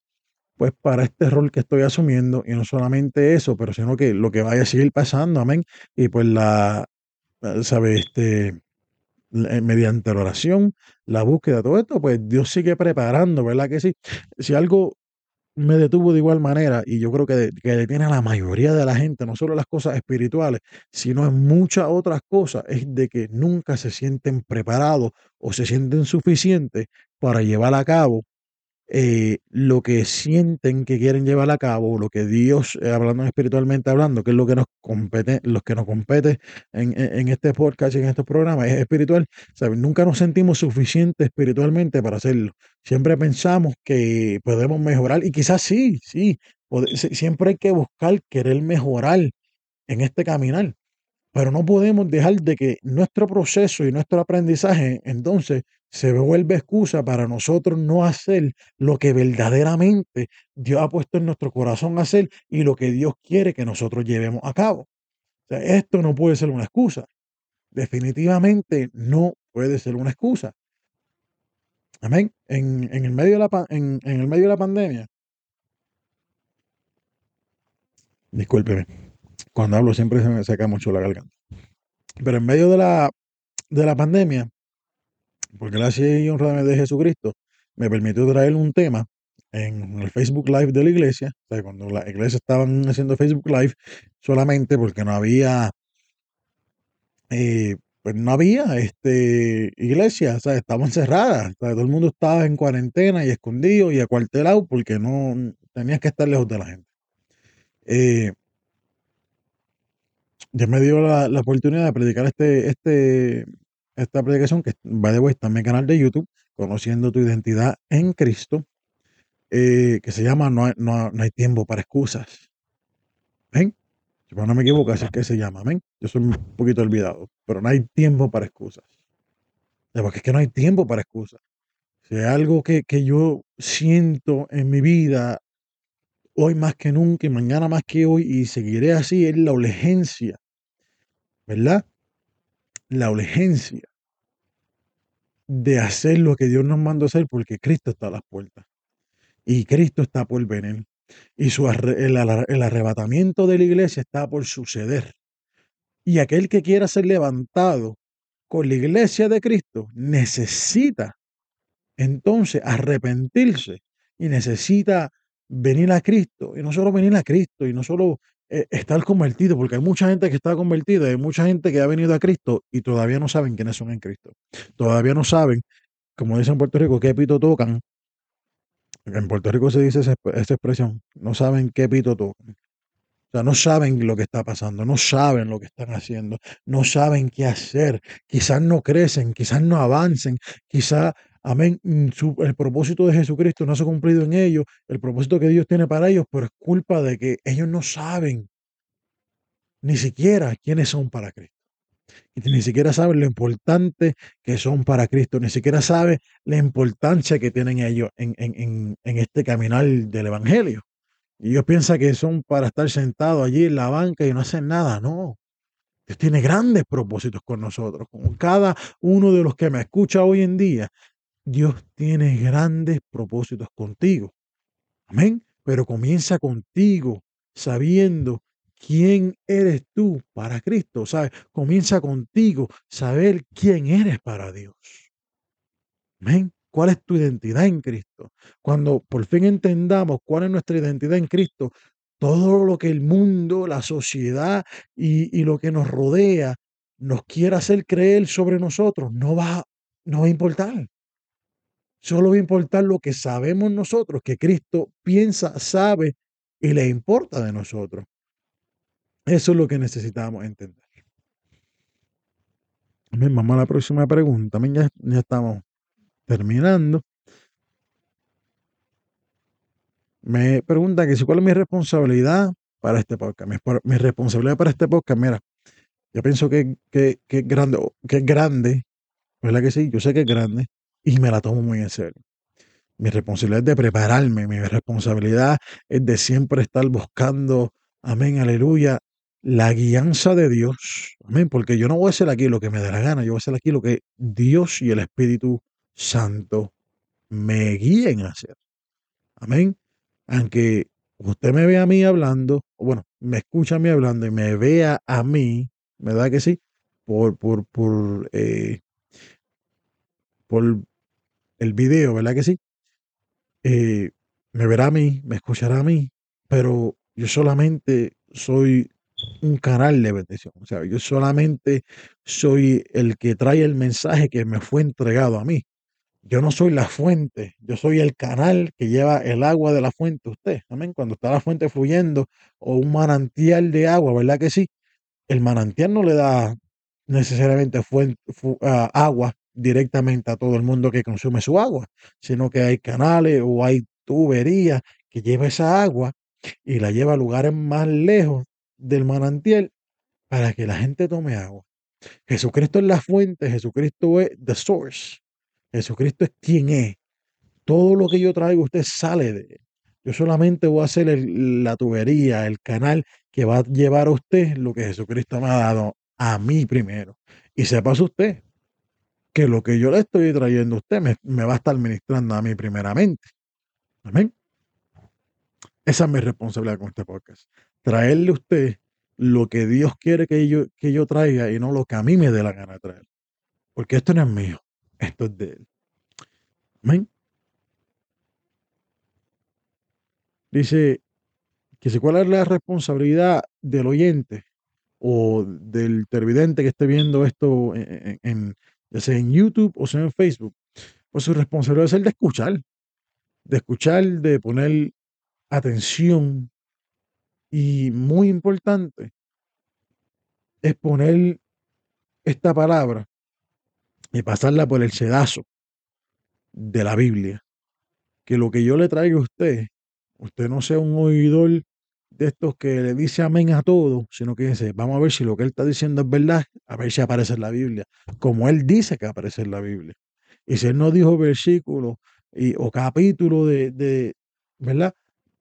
pues para este rol que estoy asumiendo y no solamente eso, pero sino que lo que vaya a seguir pasando, amén. Y pues la, ¿sabes? Este, eh, mediante la oración, la búsqueda, todo esto, pues Dios sigue preparando, ¿verdad que sí? Si algo me detuvo de igual manera, y yo creo que, que detiene a la mayoría de la gente, no solo las cosas espirituales, sino en muchas otras cosas, es de que nunca se sienten preparados o se sienten suficientes para llevar a cabo eh, lo que sienten que quieren llevar a cabo, lo que Dios, eh, hablando espiritualmente hablando, que es lo que nos compete, los que nos compete en, este podcast y en estos programas, es espiritual. Nunca nos sentimos suficientes espiritualmente para hacerlo. Siempre pensamos que podemos mejorar y quizás sí, sí, siempre hay que buscar querer mejorar en este caminar. Pero no podemos dejar de que nuestro proceso y nuestro aprendizaje entonces se vuelve excusa para nosotros no hacer lo que verdaderamente Dios ha puesto en nuestro corazón hacer y lo que Dios quiere que nosotros llevemos a cabo. esto no puede ser una excusa. Definitivamente no puede ser una excusa. Amén. En, el, medio de la, en, en el medio de la pandemia. Discúlpeme cuando hablo siempre se me seca mucho la garganta. Pero en medio de la, de la pandemia, porque gracias y honradamente de Jesucristo, me permitió traer un tema en el Facebook Live de la iglesia, cuando la iglesia estaban haciendo Facebook Live, solamente porque no había, eh, pues no había este, iglesia, o sea, estaban cerradas, todo el mundo estaba en cuarentena y escondido y acuartelado porque no tenías que estar lejos de la gente. Eh, ya me dio la, oportunidad de predicar este, este, esta predicación que va de vuelta en mi canal de YouTube, Conociendo tu identidad en Cristo, eh, que se llama no hay, no, hay, tiempo para excusas. ¿Ven? Si no me equivoco, así es que se llama. ¿Ven? Yo soy un poquito olvidado, pero no hay tiempo para excusas. Porque es que no hay tiempo para excusas. si algo que, que yo siento en mi vida hoy más que nunca y mañana más que hoy y seguiré así, es la urgencia, ¿verdad? La urgencia de hacer lo que Dios nos mandó hacer porque Cristo está a las puertas y Cristo está por venir y su el, el arrebatamiento de la iglesia está por suceder. Y aquel que quiera ser levantado con la iglesia de Cristo necesita entonces arrepentirse y necesita venir a Cristo. Y no solo venir a Cristo y no solo eh, estar convertido, porque hay mucha gente que está convertida, hay mucha gente que ha venido a Cristo y todavía no saben quiénes son en Cristo. Todavía no saben, como dicen en Puerto Rico, qué pito tocan. En Puerto Rico se dice esa, expresión, no saben qué pito tocan. O sea, no saben lo que está pasando, no saben lo que están haciendo, no saben qué hacer. Quizás no crecen, quizás no avancen, quizás, amén, mm, el propósito de Jesucristo no se ha cumplido en ellos, el propósito que Dios tiene para ellos, pero es culpa de que ellos no saben ni siquiera quiénes son para Cristo. Y ni siquiera saben lo importante que son para Cristo, ni siquiera saben la importancia que tienen ellos en, en, en este caminar del Evangelio. Y ellos piensan que son para estar sentados allí en la banca y no hacen nada. No. Dios tiene grandes propósitos con nosotros. Con cada uno de los que me escucha hoy en día, Dios tiene grandes propósitos contigo. Amén. Pero comienza contigo sabiendo quién eres tú para Cristo. ¿sabes? Comienza contigo saber quién eres para Dios. Amén. ¿Cuál es tu identidad en Cristo? Cuando por fin entendamos cuál es nuestra identidad en Cristo, todo lo que el mundo, la sociedad y, lo que nos rodea nos quiera hacer creer sobre nosotros, no va, no va a importar. Solo va a importar lo que sabemos nosotros, que Cristo piensa, sabe y le importa de nosotros. Eso es lo que necesitamos entender. Vamos a la próxima pregunta. Ya, ya estamos terminando, me pregunta que si cuál es mi responsabilidad para este podcast. Mi, responsabilidad para este podcast, mira, yo pienso que, que, que, grande, que es grande, ¿verdad que sí? Yo sé que es grande y me la tomo muy en serio. Mi responsabilidad es de prepararme, mi responsabilidad es de siempre estar buscando, amén, aleluya, la guianza de Dios, amén, porque yo no voy a hacer aquí lo que me dé la gana, yo voy a hacer aquí lo que Dios y el Espíritu Santo me guíen a hacer. Amén. Aunque usted me vea a mí hablando, o bueno, me escucha a mí hablando y me vea a mí, ¿verdad que sí? Por, por, por, eh, por el video, ¿verdad que sí? Eh, me verá a mí, me escuchará a mí, pero yo solamente soy un canal de bendición. O sea, yo solamente soy el que trae el mensaje que me fue entregado a mí. Yo no soy la fuente, yo soy el canal que lleva el agua de la fuente a usted. Amén. Cuando está la fuente fluyendo o un manantial de agua, ¿verdad que sí? El manantial no le da necesariamente ah, agua directamente a todo el mundo que consume su agua, sino que hay canales o hay tuberías que lleva esa agua y la lleva a lugares más lejos del manantial para que la gente tome agua. Jesucristo es la fuente, Jesucristo es the source. Jesucristo es quien es. Todo lo que yo traigo, usted sale de él. Yo solamente voy a hacer la tubería, el canal que va a llevar a usted lo que Jesucristo me ha dado a mí primero. Y sepa usted lo que yo le estoy trayendo a usted me, va a estar ministrando a mí primeramente. Amén. Esa es mi responsabilidad con este podcast. Traerle a usted lo que Dios quiere que yo, que yo traiga y no lo que a mí me dé la gana de traer. Porque esto no es mío. Esto es de él. Amén. Dice que si cuál es la responsabilidad del oyente o del televidente que esté viendo esto en, ya sea en YouTube o sea en Facebook, pues su responsabilidad es el de escuchar, de escuchar, de poner atención y muy importante es poner esta palabra y pasarla por el sedazo de la Biblia. Que lo que yo le traigo a usted, usted no sea un oidor de estos que le dice amén a todo, sino que dice, vamos a ver si lo que él está diciendo es verdad, a ver si aparece en la Biblia, como él dice que aparece en la Biblia. Y si él no dijo versículo y, o capítulo de, de ¿verdad?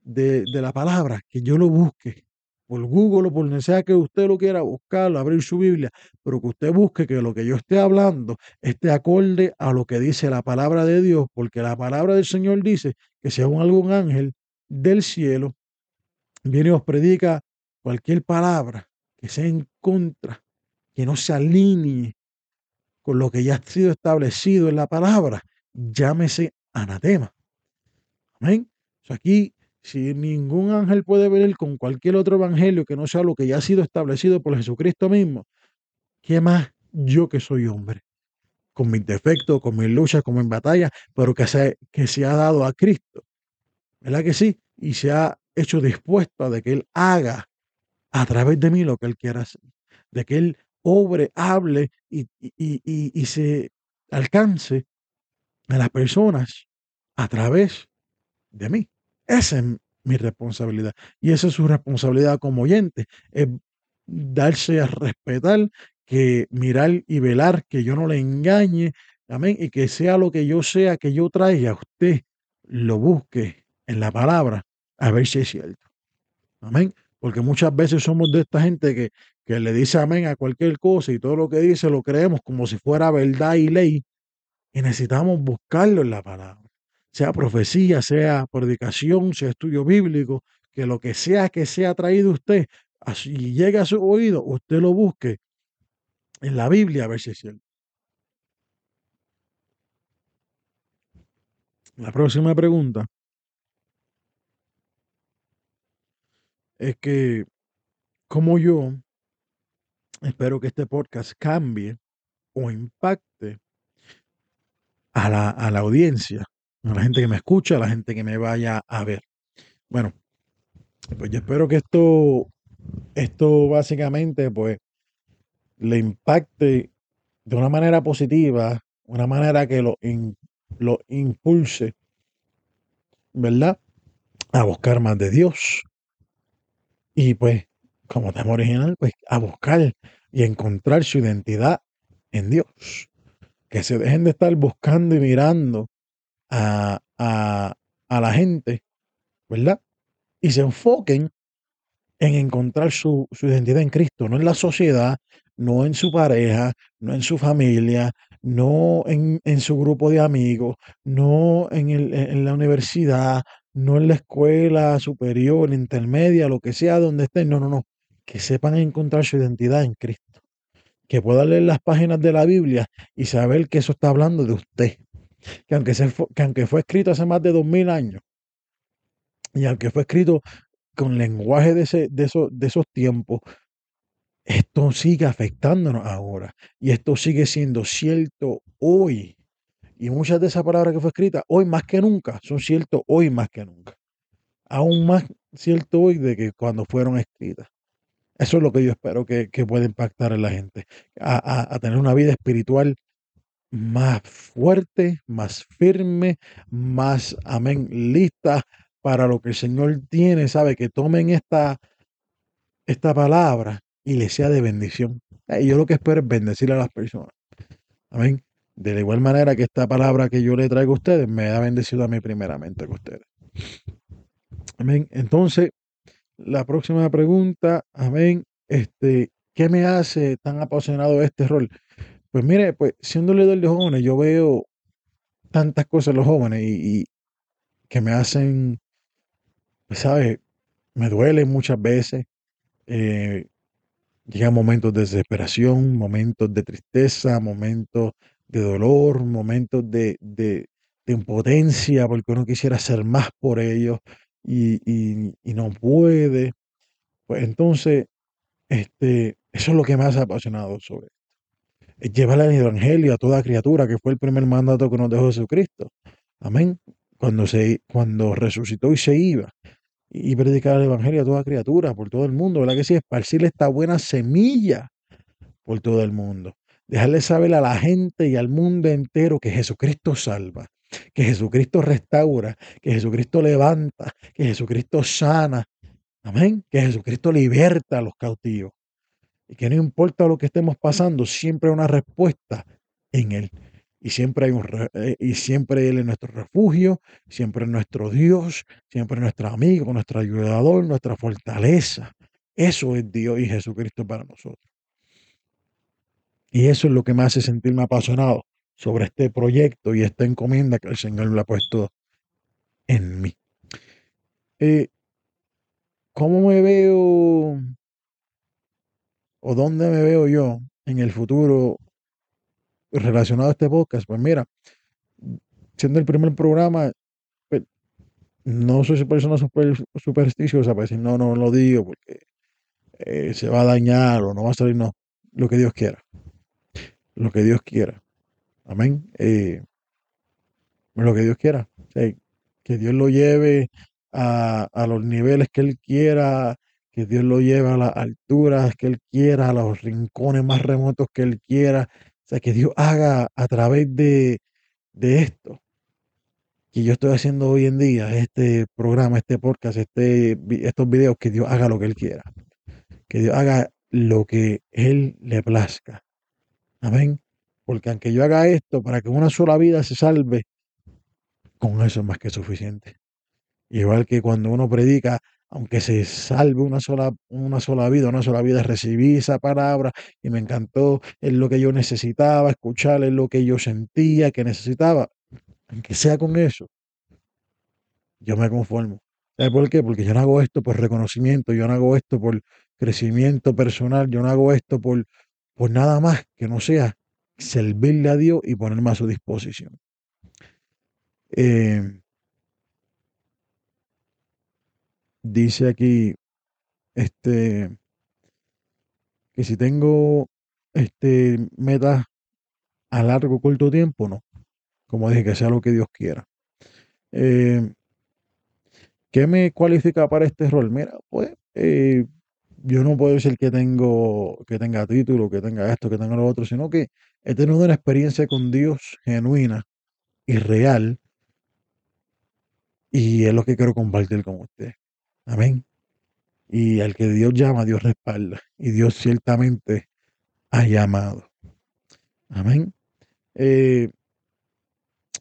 De, de, la palabra, que yo lo busque por Google o por donde sea que usted lo quiera buscarlo, abrir su Biblia, pero que usted busque que lo que yo esté hablando esté acorde a lo que dice la palabra de Dios, porque la palabra del Señor dice que si aún algún ángel del cielo viene y os predica cualquier palabra que sea en contra, que no se alinee con lo que ya ha sido establecido en la palabra, llámese anatema. Amén. aquí, si ningún ángel puede venir con cualquier otro evangelio que no sea lo que ya ha sido establecido por Jesucristo mismo, ¿qué más yo que soy hombre? Con mis defectos, con mis luchas, con mis batallas, pero que se, que se ha dado a Cristo. ¿Verdad que sí? Y se ha hecho dispuesto a de que Él haga a través de mí lo que Él quiera hacer. De que Él obre, hable y, y, se alcance a las personas a través de mí. Esa es mi responsabilidad. Y esa es su responsabilidad como oyente. Es darse a respetar, que mirar y velar que yo no le engañe. Amén. Y que sea lo que yo sea que yo traiga, usted lo busque en la palabra a ver si es cierto. Amén. Porque muchas veces somos de esta gente que, que le dice amén a cualquier cosa y todo lo que dice lo creemos como si fuera verdad y ley. Y necesitamos buscarlo en la palabra. Sea profecía, sea predicación, sea estudio bíblico, que lo que sea que sea traído usted y llegue a su oído, usted lo busque en la Biblia a ver si es cierto. La próxima pregunta es que, como yo espero que este podcast cambie o impacte a la, a la audiencia, a la gente que me escucha, a la gente que me vaya a ver. Bueno, pues yo espero que esto, esto básicamente, pues, le impacte de una manera positiva, una manera que lo, lo impulse, ¿verdad? A buscar más de Dios, y pues, como tema original, pues a buscar y encontrar su identidad en Dios. Que se dejen de estar buscando y mirando a, a, a la gente, ¿verdad? Y se enfoquen en encontrar su, su, identidad en Cristo, no en la sociedad, no en su pareja, no en su familia, no en, en su grupo de amigos, no en, el, en la universidad, no en la escuela superior, intermedia, lo que sea donde estén, no, no, no, que sepan encontrar su identidad en Cristo, que puedan leer las páginas de la Biblia y saber que eso está hablando de usted, que aunque, que aunque fue escrito hace más de dos mil años, y aunque fue escrito con lenguaje de, ese, de, esos, de esos tiempos, esto sigue afectándonos ahora y esto sigue siendo cierto hoy. Y muchas de esas palabras que fue escrita hoy más que nunca son ciertos hoy más que nunca. Aún más cierto hoy de que cuando fueron escritas. Eso es lo que yo espero que, que pueda impactar en la gente. A, a, tener una vida espiritual más fuerte, más firme, más, amén, lista para lo que el Señor tiene, sabe, que tomen esta, esta palabra y le sea de bendición. Y yo lo que espero es bendecir a las personas. Amén. De la igual manera que esta palabra que yo le traigo a ustedes me ha bendecido a mí primeramente que ustedes. Amén. Entonces, la próxima pregunta, amén. Este, ¿qué me hace tan apasionado este rol? Pues mire, pues siendo líder de jóvenes, yo veo tantas cosas en los jóvenes y, que me hacen, pues, ¿sabes? Me duele muchas veces. Eh, llegan momentos de desesperación, momentos de tristeza, momentos de dolor, momentos de, de, impotencia, porque uno quisiera hacer más por ellos y, y, no puede. Pues entonces, este, eso es lo que más ha apasionado sobre esto. Es llevar el evangelio a toda criatura, que fue el primer mandato que nos dejó Jesucristo. Amén. Cuando, se, cuando resucitó y se iba. Y predicar el evangelio a toda criatura, por todo el mundo, ¿verdad que sí? Esparcirle esta buena semilla por todo el mundo dejarle saber a la gente y al mundo entero que Jesucristo salva, que Jesucristo restaura, que Jesucristo levanta, que Jesucristo sana. Amén. Que Jesucristo liberta a los cautivos. Y que no importa lo que estemos pasando, siempre hay una respuesta en Él. y siempre eh, y siempre Él es nuestro refugio, siempre es nuestro Dios, siempre es nuestro amigo, nuestro ayudador, nuestra fortaleza. Eso es Dios y Jesucristo para nosotros. Y eso es lo que me hace sentirme apasionado sobre este proyecto y esta encomienda que el Señor le ha puesto en mí. Eh, ¿Cómo me veo o dónde me veo yo en el futuro relacionado a este podcast? Pues mira, siendo el primer programa, pues, no soy persona super, supersticiosa para decir no, no lo digo porque eh, se va a dañar o no va a salir, no, lo que Dios quiera, lo que Dios quiera, amén, eh, lo que Dios quiera, que Dios lo lleve a, a los niveles que Él quiera, que Dios lo lleve a las alturas que Él quiera, a los rincones más remotos que Él quiera. O sea, que Dios haga a través de, de esto que yo estoy haciendo hoy en día, este programa, este podcast, este, estos videos, que Dios haga lo que Él quiera. Que Dios haga lo que Él le plazca. Amén. Porque aunque yo haga esto para que una sola vida se salve, con eso es más que suficiente. Igual que cuando uno predica, aunque se salve una sola, una sola vida, una sola vida, recibí esa palabra y me encantó, es lo que yo necesitaba, escuchar es lo que yo sentía que necesitaba, aunque sea con eso, yo me conformo. ¿Sabes por qué? Porque yo no hago esto por reconocimiento, yo no hago esto por crecimiento personal, yo no hago esto por, por nada más que no sea servirle a Dios y ponerme a su disposición. Eh, dice aquí, este, que si tengo este metas a largo o corto tiempo, no. Como dije, que sea lo que Dios quiera. Eh, ¿Qué me cualifica para este rol? Mira, pues eh, yo no puedo decir que tengo, que tenga título, que tenga esto, que tenga lo otro, sino que he tenido una experiencia con Dios genuina y real, y es lo que quiero compartir con usted. Amén. Y al que Dios llama, Dios respalda. Y Dios ciertamente ha llamado. Amén. Eh,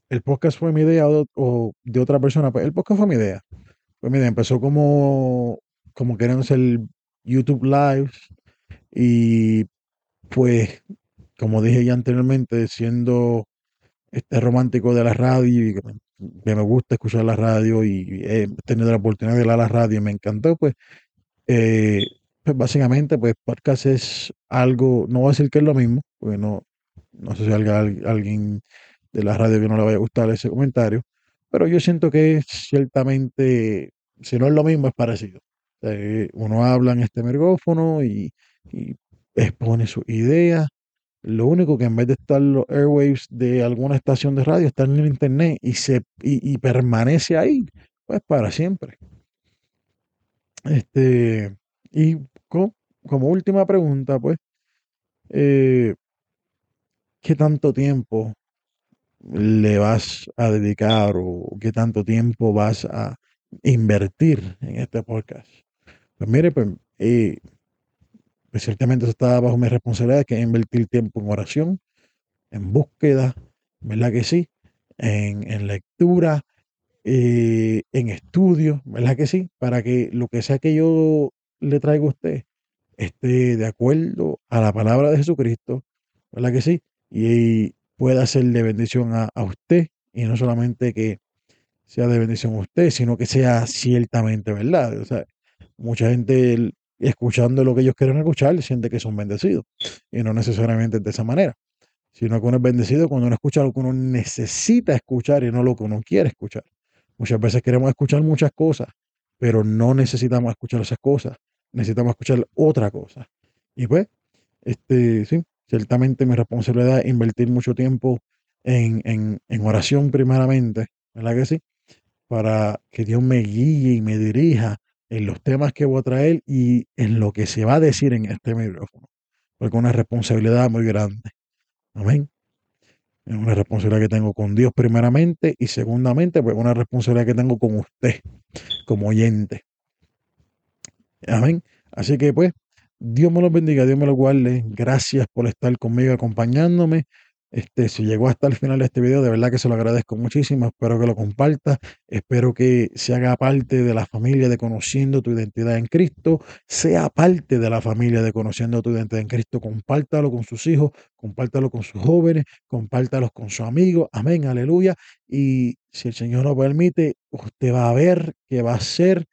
el podcast fue mi idea o, de otra persona. Pues el podcast fue mi idea. Pues empezó como, como queriendo hacer YouTube Lives. Y pues, como dije ya anteriormente, siendo este romántico de la radio y que me gusta escuchar la radio y he tenido la oportunidad de ir a la radio y me encantó, pues, eh, pues básicamente, pues podcast es algo, no voy a decir que es lo mismo, porque no, no sé si alguien de la radio que no le vaya a gustar ese comentario, pero yo siento que ciertamente, si no es lo mismo, es parecido. Uno habla en este micrófono y, expone sus ideas lo único que en vez de estar los airwaves de alguna estación de radio, están en el internet y, se, y, permanece ahí, pues para siempre. Este, y como última pregunta, pues, eh, ¿qué tanto tiempo le vas a dedicar o qué tanto tiempo vas a invertir en este podcast? Pues mire, pues, eh, pues ciertamente eso está bajo mi responsabilidad, que es invertir tiempo en oración, en búsqueda, ¿verdad que sí? En, lectura, eh, en estudio, ¿verdad que sí? Para que lo que sea que yo le traiga a usted esté de acuerdo a la palabra de Jesucristo, ¿verdad que sí? Y pueda ser de bendición a, a usted y no solamente que sea de bendición a usted, sino que sea ciertamente verdad. O sea, mucha gente escuchando lo que ellos quieren escuchar, siente que son bendecidos. Y no necesariamente de esa manera, sino que uno es bendecido cuando uno escucha lo que uno necesita escuchar y no lo que uno quiere escuchar. Muchas veces queremos escuchar muchas cosas, pero no necesitamos escuchar esas cosas, necesitamos escuchar otra cosa. Y pues, este, sí, ciertamente mi responsabilidad es invertir mucho tiempo en, en, en oración primeramente, ¿verdad que sí? Para que Dios me guíe y me dirija en los temas que voy a traer y en lo que se va a decir en este micrófono. Porque es una responsabilidad muy grande. Amén. Es una responsabilidad que tengo con Dios primeramente y segundamente, pues una responsabilidad que tengo con usted como oyente. Amén. Así que pues, Dios me los bendiga, Dios me lo guarde. Gracias por estar conmigo acompañándome. Este, si llegó hasta el final de este video, de verdad que se lo agradezco muchísimo. Espero que lo comparta. Espero que se haga parte de la familia de conociendo tu identidad en Cristo. Sea parte de la familia de conociendo tu identidad en Cristo. Compártalo con sus hijos, compártalo con sus jóvenes, compártalo con sus amigos. Amén, aleluya. Y si el Señor lo permite, usted va a ver que va a ser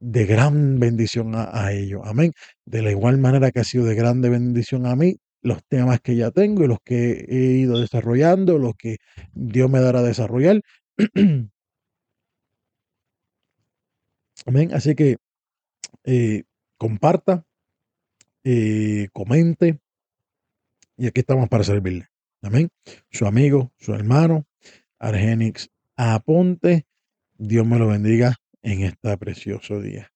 de gran bendición a, a ellos. Amén. De la igual manera que ha sido de grande bendición a mí, los temas que ya tengo y los que he ido desarrollando, los que Dios me dará a desarrollar. [CLEARS THROAT] Amén. Así que eh, comparta, eh, comente y aquí estamos para servirle. Amén. Su amigo, su hermano, Argenix Aponte. Dios me lo bendiga en este precioso día.